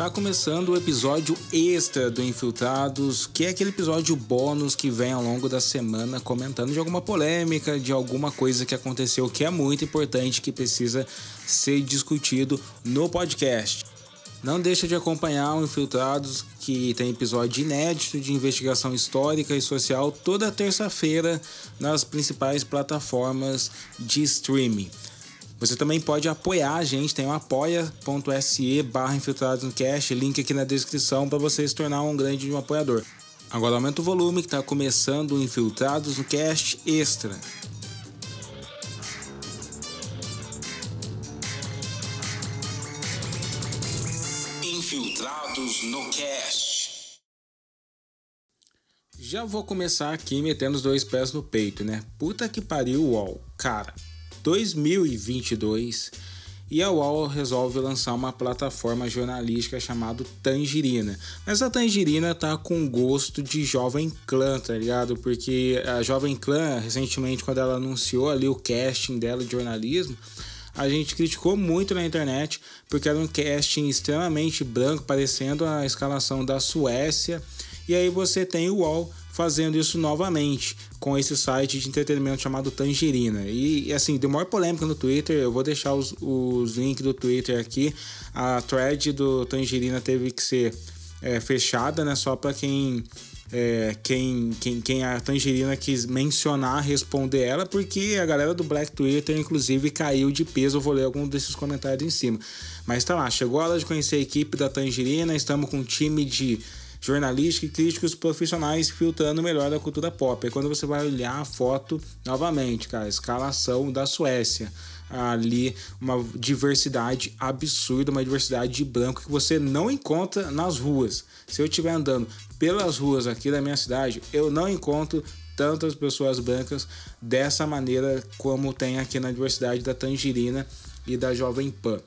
Tá começando o episódio extra do Infiltrados, que é aquele episódio bônus que vem ao longo da semana comentando de alguma polêmica, de alguma coisa que aconteceu que é muito importante, que precisa ser discutido no podcast. Não deixa de acompanhar o Infiltrados, que tem episódio inédito de investigação histórica e social toda terça-feira nas principais plataformas de streaming. Você também pode apoiar a gente, tem o apoia.se barra infiltrados no cash, link aqui na descrição para você se tornar um grande um apoiador. Agora aumenta o volume que está começando o Infiltrados no Cast Extra. Infiltrados no Cast. Já vou começar aqui metendo os dois pés no peito, né? Puta que pariu, UOL. Cara, 2022 e a UOL resolve lançar uma plataforma jornalística chamada Tangerina. Mas a Tangerina tá com gosto de Jovem Clã, tá ligado? Porque a Jovem Clã, recentemente, quando ela anunciou ali o casting dela de jornalismo, a gente criticou muito na internet porque era um casting extremamente branco, parecendo a escalação da Suécia. E aí você tem o UOL fazendo isso novamente com esse site de entretenimento chamado Tangerina. E assim, deu maior polêmica no Twitter. Eu vou deixar os, os links do Twitter aqui. A thread do Tangerina teve que ser é, fechada, né? Só para quem. É, quem, quem, quem a Tangerina quis mencionar, responder ela, porque a galera do Black Twitter, inclusive, caiu de peso. Eu vou ler algum desses comentários em cima. Mas tá lá, chegou a hora de conhecer a equipe da Tangerina. Estamos com um time de jornalística e críticos profissionais filtrando melhor da cultura pop. É quando você vai olhar a foto novamente, cara, a escalação da Suécia. Ali, uma diversidade absurda, uma diversidade de branco que você não encontra nas ruas. Se eu estiver andando pelas ruas aqui da minha cidade, eu não encontro tantas pessoas brancas dessa maneira como tem aqui na diversidade da Tangerina e da Jovem Pan.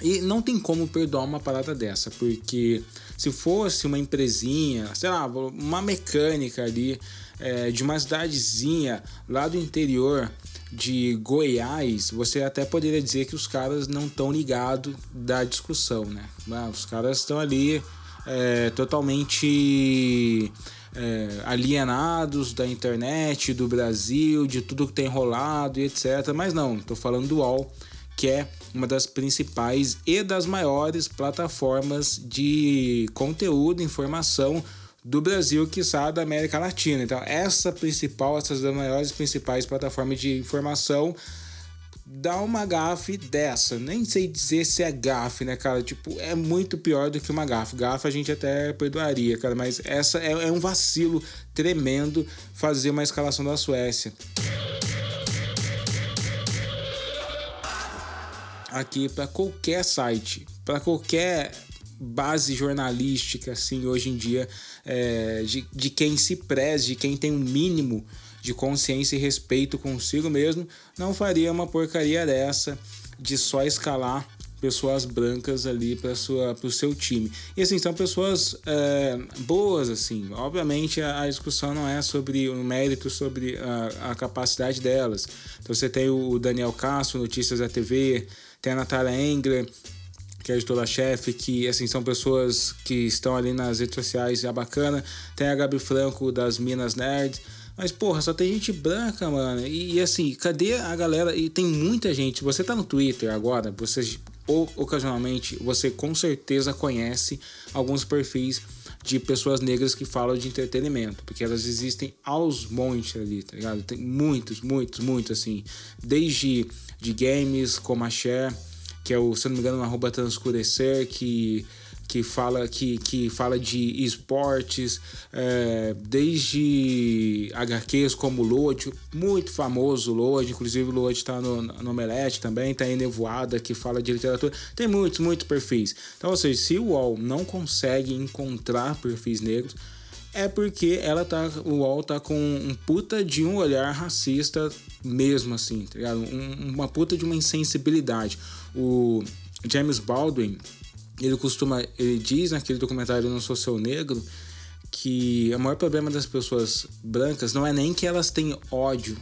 E não tem como perdoar uma parada dessa, porque se fosse uma empresinha, sei lá, uma mecânica ali é, de uma cidadezinha lá do interior de Goiás, você até poderia dizer que os caras não estão ligados da discussão, né? Os caras estão ali é, totalmente é, alienados da internet, do Brasil, de tudo que tem rolado e etc. Mas não, estou falando do UOL que é uma das principais e das maiores plataformas de conteúdo, informação do Brasil, que sabe da América Latina. Então, essa principal, essas das maiores principais plataformas de informação dá uma gafe dessa. Nem sei dizer se é gafe, né, cara? Tipo, é muito pior do que uma gafe. Gafe a gente até perdoaria, cara, mas essa é, é um vacilo tremendo fazer uma escalação da Suécia. Aqui para qualquer site, para qualquer base jornalística, assim, hoje em dia, é, de, de quem se preze, de quem tem um mínimo de consciência e respeito consigo mesmo, não faria uma porcaria dessa de só escalar pessoas brancas ali para o seu time. E assim, são pessoas é, boas, assim. Obviamente a, a, discussão não é sobre o mérito, sobre a, a capacidade delas. Então você tem o Daniel Castro, Notícias da TV, tem a Natália Engler, que é a editora-chefe, que assim, são pessoas que estão ali nas redes sociais, é bacana. Tem a Gabi Franco das Minas Nerd. Mas, porra, só tem gente branca, mano. E, e, assim, cadê a galera? E tem muita gente. Você tá no Twitter agora, você ou ocasionalmente, você com certeza conhece alguns perfis de pessoas negras que falam de entretenimento, porque elas existem aos montes ali, tá ligado? Tem muitos, muitos, muitos, assim. Desde de games, como a Share, que é o, se não me engano, arroba transcurecer, que, que, fala, que, que fala de esportes, é, desde HQs como Load, muito famoso Load, inclusive Load está no, no Omelete também, tá em Nevoada, que fala de literatura, tem muitos, muitos perfis. Então, ou seja, se o UOL não consegue encontrar perfis negros, é porque ela tá, o UOL tá com um puta de um olhar racista mesmo assim, tá ligado? Um, uma puta de uma insensibilidade. O James Baldwin, ele costuma, ele diz naquele documentário Não Sou Seu Negro, que o maior problema das pessoas brancas não é nem que elas têm ódio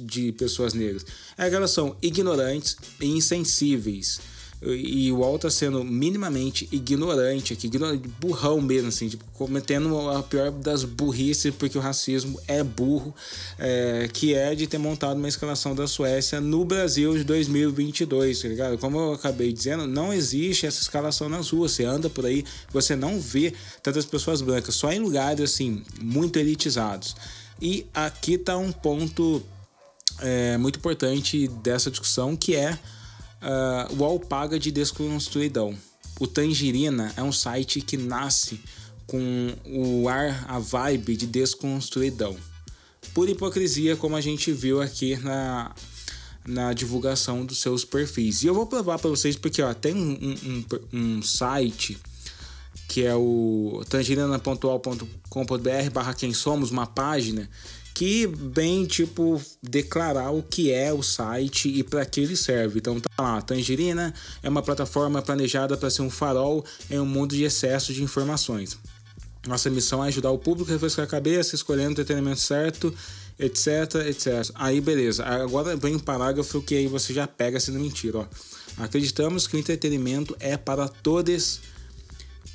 de pessoas negras, é que elas são ignorantes e insensíveis. E o UOL tá sendo minimamente ignorante aqui, ignorante, burrão mesmo, assim, tipo, cometendo a pior das burrices, porque o racismo é burro, é, que é de ter montado uma escalação da Suécia no Brasil de 2022, tá ligado? Como eu acabei dizendo, não existe essa escalação nas ruas. Você anda por aí, você não vê tantas pessoas brancas, só em lugares, assim, muito elitizados. E aqui tá um ponto é, muito importante dessa discussão, que é uh, o Alpaga de Desconstruidão. O Tangerina é um site que nasce com o ar, a vibe de desconstruidão. Por hipocrisia, como a gente viu aqui na, na divulgação dos seus perfis. E eu vou provar para vocês porque ó, tem um, um, um site que é o tangerina.al.com.br barra quem somos, uma página que vem tipo declarar o que é o site e para que ele serve. Então tá lá, Tangerina é uma plataforma planejada para ser um farol em um mundo de excesso de informações. Nossa missão é ajudar o público a refrescar a cabeça, escolhendo o entretenimento certo, etc, etc. Aí beleza. Agora vem um parágrafo que aí você já pega sendo mentira, ó. Acreditamos que o entretenimento é para todos,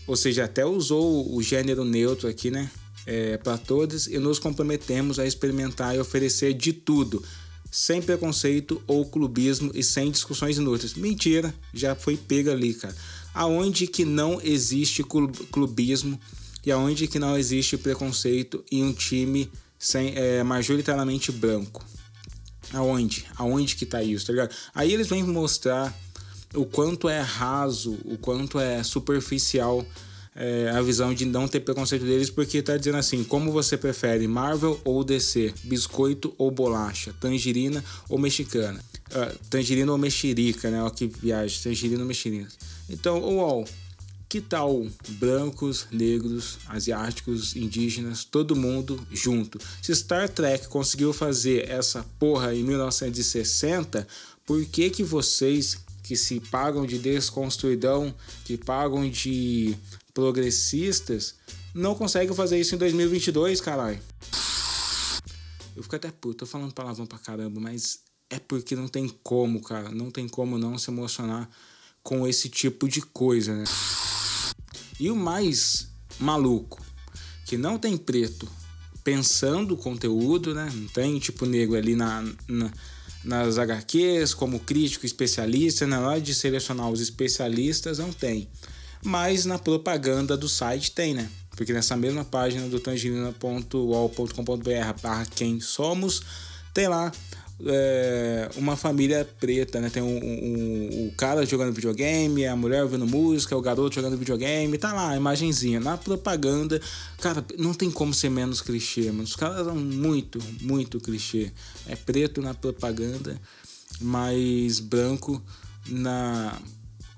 ou seja, até usou o gênero neutro aqui, né? É, para todos e nos comprometemos a experimentar e oferecer de tudo, sem preconceito ou clubismo e sem discussões inúteis. Mentira, já foi pega ali, cara. Aonde que não existe clubismo e aonde que não existe preconceito em um time sem, é, majoritariamente branco? Aonde? Aonde que tá isso, tá ligado? Aí eles vêm mostrar o quanto é raso, o quanto é superficial é, a visão de não ter preconceito deles, porque tá dizendo assim: como você prefere, Marvel ou DC, biscoito ou bolacha, tangerina ou mexicana, uh, tangerina ou mexerica, né? Ó, que viagem, tangerina ou mexerica. Então, uau, que tal brancos, negros, asiáticos, indígenas, todo mundo junto? Se Star Trek conseguiu fazer essa porra em 1960, por que que vocês que se pagam de desconstruidão, que pagam de progressistas não conseguem fazer isso em 2022, caralho. Eu fico até puto, tô falando palavrão pra caramba, mas é porque não tem como, cara. Não tem como não se emocionar com esse tipo de coisa, né? E o mais maluco, que não tem preto pensando o conteúdo, né? Não tem tipo negro ali na, na nas HQs como crítico especialista, na hora de selecionar os especialistas, não tem mas na propaganda do site tem, né? Porque nessa mesma página do tangerina.wall.com.br barra quem somos, tem lá é, uma família preta, né? Tem o um, um, um, cara jogando videogame, a mulher ouvindo música, o garoto jogando videogame, tá lá a imagenzinha. Na propaganda, cara, não tem como ser menos clichê, mano. Os caras são muito, muito clichê. É preto na propaganda, mas branco na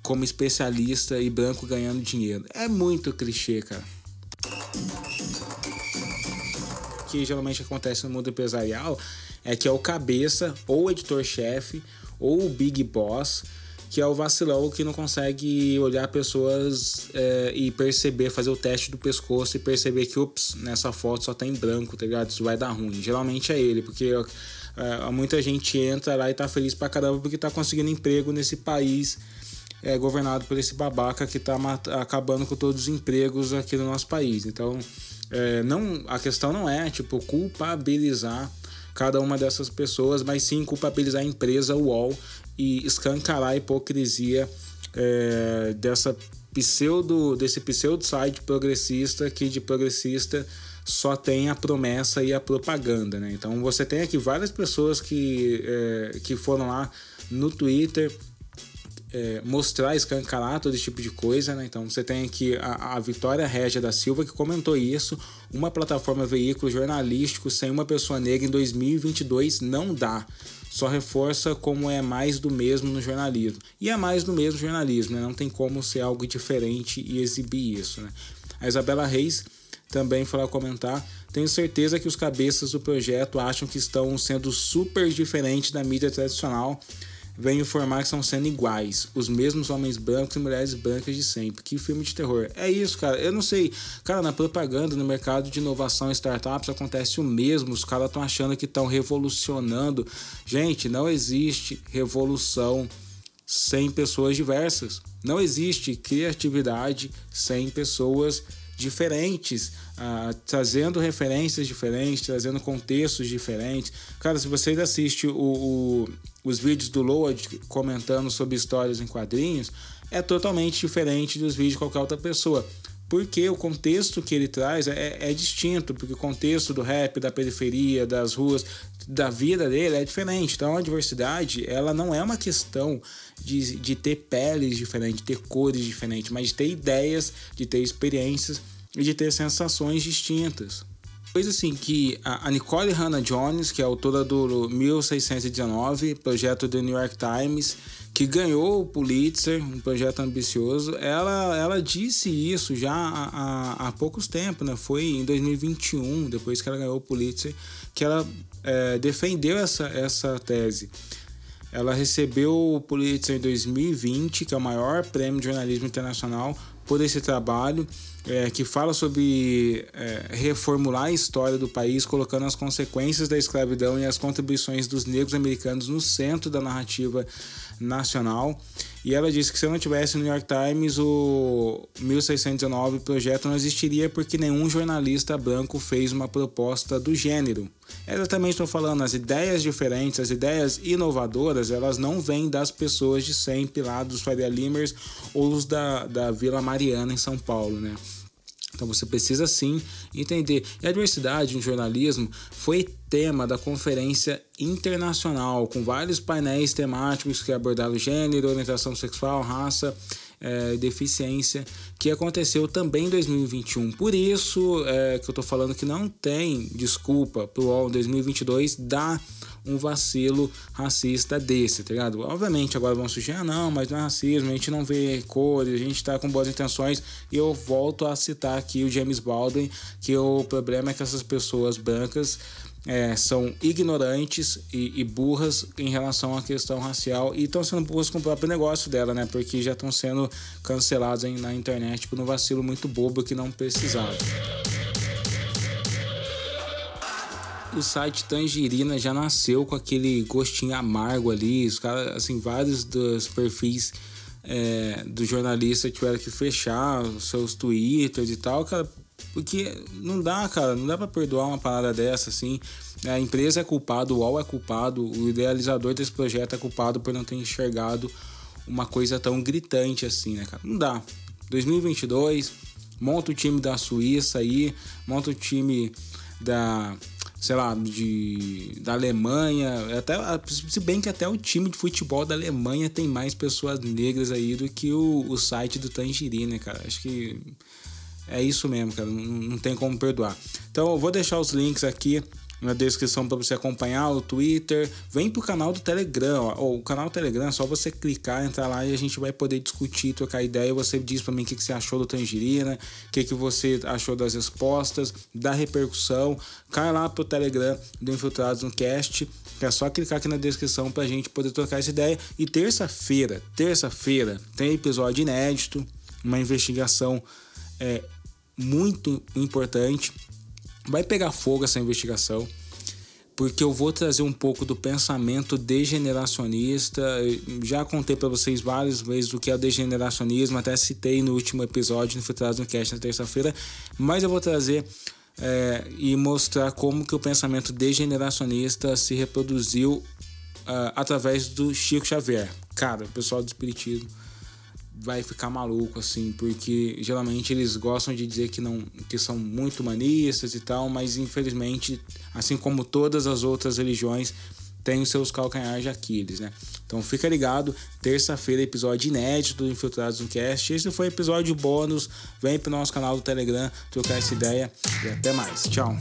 como especialista e branco ganhando dinheiro. É muito clichê, cara. O que geralmente acontece no mundo empresarial é que é o cabeça, ou editor-chefe, ou o big boss, que é o vacilão que não consegue olhar pessoas é, e perceber, fazer o teste do pescoço e perceber que, ups, nessa foto só tem branco, tá ligado? Isso vai dar ruim. Geralmente é ele, porque é, muita gente entra lá e tá feliz pra caramba porque tá conseguindo emprego nesse país é governado por esse babaca que está acabando com todos os empregos aqui no nosso país. Então, é, não, a questão não é tipo culpabilizar cada uma dessas pessoas, mas sim culpabilizar a empresa UOL e escancarar a hipocrisia é, dessa pseudo desse pseudo site progressista que de progressista só tem a promessa e a propaganda, né? Então você tem aqui várias pessoas que, é, que foram lá no Twitter é, mostrar, escancarar todo esse tipo de coisa, né? Então você tem aqui a, a Vitória Régia da Silva que comentou isso. Uma plataforma veículo jornalístico sem uma pessoa negra em 2022 não dá. Só reforça como é mais do mesmo no jornalismo. E é mais do mesmo jornalismo, né? Não tem como ser algo diferente e exibir isso, né? A Isabela Reis também foi lá comentar. Tenho certeza que os cabeças do projeto acham que estão sendo super diferentes da mídia tradicional vem informar que estão sendo iguais, os mesmos homens brancos e mulheres brancas de sempre. Que filme de terror. É isso, cara. Eu não sei. Cara, na propaganda, no mercado de inovação e startups acontece o mesmo. Os caras estão achando que estão revolucionando. Gente, não existe revolução sem pessoas diversas. Não existe criatividade sem pessoas diferentes, uh, trazendo referências diferentes, trazendo contextos diferentes. Cara, se vocês assistem o, o, os vídeos do Load comentando sobre histórias em quadrinhos, é totalmente diferente dos vídeos de qualquer outra pessoa porque o contexto que ele traz é, é, distinto, porque o contexto do rap, da periferia, das ruas, da vida dele é diferente. Então a diversidade, ela não é uma questão de, de ter peles diferentes, de ter cores diferentes, mas de ter ideias, de ter experiências e de ter sensações distintas. Coisa assim que a Nicole Hannah Jones, que é autora do 1619, projeto do New York Times, que ganhou o Pulitzer, um projeto ambicioso, ela, ela disse isso já há, há, há poucos tempos, né? Foi em 2021, depois que ela ganhou o Pulitzer, que ela é, defendeu essa, essa tese. Ela recebeu o Pulitzer em 2020, que é o maior prêmio de jornalismo internacional, por esse trabalho é, que fala sobre é, reformular a história do país, colocando as consequências da escravidão e as contribuições dos negros americanos no centro da narrativa nacional. E ela disse que se não tivesse no New York Times, o 1619 projeto não existiria porque nenhum jornalista branco fez uma proposta do gênero. Eu também estou falando, as ideias diferentes, as ideias inovadoras, elas não vêm das pessoas de sempre lá dos Faria Limers ou da, da Vila Mariana em São Paulo, né? Então você precisa sim entender. E a diversidade no jornalismo foi tema da conferência internacional, com vários painéis temáticos que abordaram gênero, orientação sexual, raça é, deficiência, que aconteceu também em 2021. Por isso é, que eu estou falando que não tem desculpa para o UOL 2022 dar um vacilo racista desse, tá ligado? Obviamente agora vão surgir, ah não, mas não é racismo, a gente não vê cores, a gente está com boas intenções. E eu volto a citar aqui o James Baldwin, que o problema é que essas pessoas brancas é, são ignorantes e, e, burras em relação à questão racial e estão sendo burras com o próprio negócio dela, né? Porque já estão sendo cancelados na internet por um vacilo muito bobo que não precisava. O site Tangerina já nasceu com aquele gostinho amargo ali, os caras, assim, vários dos perfis é, do jornalista tiveram que fechar seus twitters e tal, cara, porque não dá, cara, não dá para perdoar uma parada dessa assim. A empresa é culpada, o UOL é culpado, o idealizador desse projeto é culpado por não ter enxergado uma coisa tão gritante assim, né, cara? Não dá. 2022, monta o time da Suíça aí, monta o time da sei lá, de, da Alemanha, até, se bem que até o time de futebol da Alemanha tem mais pessoas negras aí do que o, o site do Tangerine, cara. Acho que é isso mesmo, cara. Não, não tem como perdoar. Então eu vou deixar os links aqui na descrição para você acompanhar o Twitter. Vem pro canal do Telegram, ó. o canal do Telegram é só você clicar, entrar lá e a gente vai poder discutir, trocar ideia. Você diz para mim o que, que você achou do Tangerina, o que, que você achou das respostas, da repercussão. Cai lá pro Telegram do Infiltrados no Cast. É só clicar aqui na descrição pra gente poder trocar essa ideia. E terça-feira, terça-feira, tem episódio inédito, uma investigação é, muito importante. Vai pegar fogo essa investigação, porque eu vou trazer um pouco do pensamento degeneracionista. Já contei para vocês várias vezes o que é o degeneracionismo, até citei no último episódio no Filtrado no Cast na terça-feira, mas eu vou trazer é, e mostrar como que o pensamento degeneracionista se reproduziu uh, através do Chico Xavier. Cara, o pessoal do Espiritismo vai ficar maluco assim, porque geralmente eles gostam de dizer que não que são muito humanistas e tal, mas infelizmente, assim como todas as outras religiões, tem os seus calcanhares de Aquiles, né? Então fica ligado, terça-feira episódio inédito do Infiltrados no Cast. Esse foi episódio bônus. Vem pro nosso canal do Telegram trocar essa ideia e até mais. Tchau.